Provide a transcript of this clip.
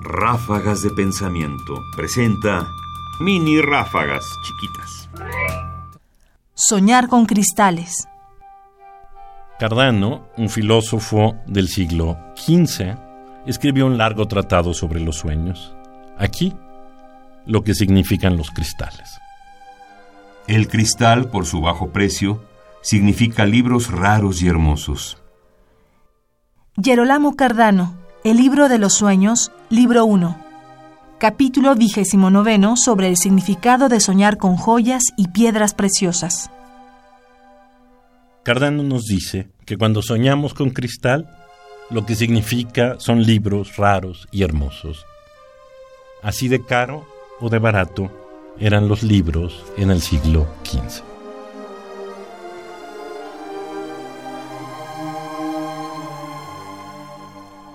Ráfagas de Pensamiento presenta mini ráfagas chiquitas. Soñar con cristales. Cardano, un filósofo del siglo XV, escribió un largo tratado sobre los sueños. Aquí, lo que significan los cristales. El cristal, por su bajo precio, significa libros raros y hermosos. Gerolamo Cardano, El libro de los sueños, libro 1. Capítulo 29 sobre el significado de soñar con joyas y piedras preciosas. Cardano nos dice que cuando soñamos con cristal, lo que significa son libros raros y hermosos. Así de caro o de barato eran los libros en el siglo XV.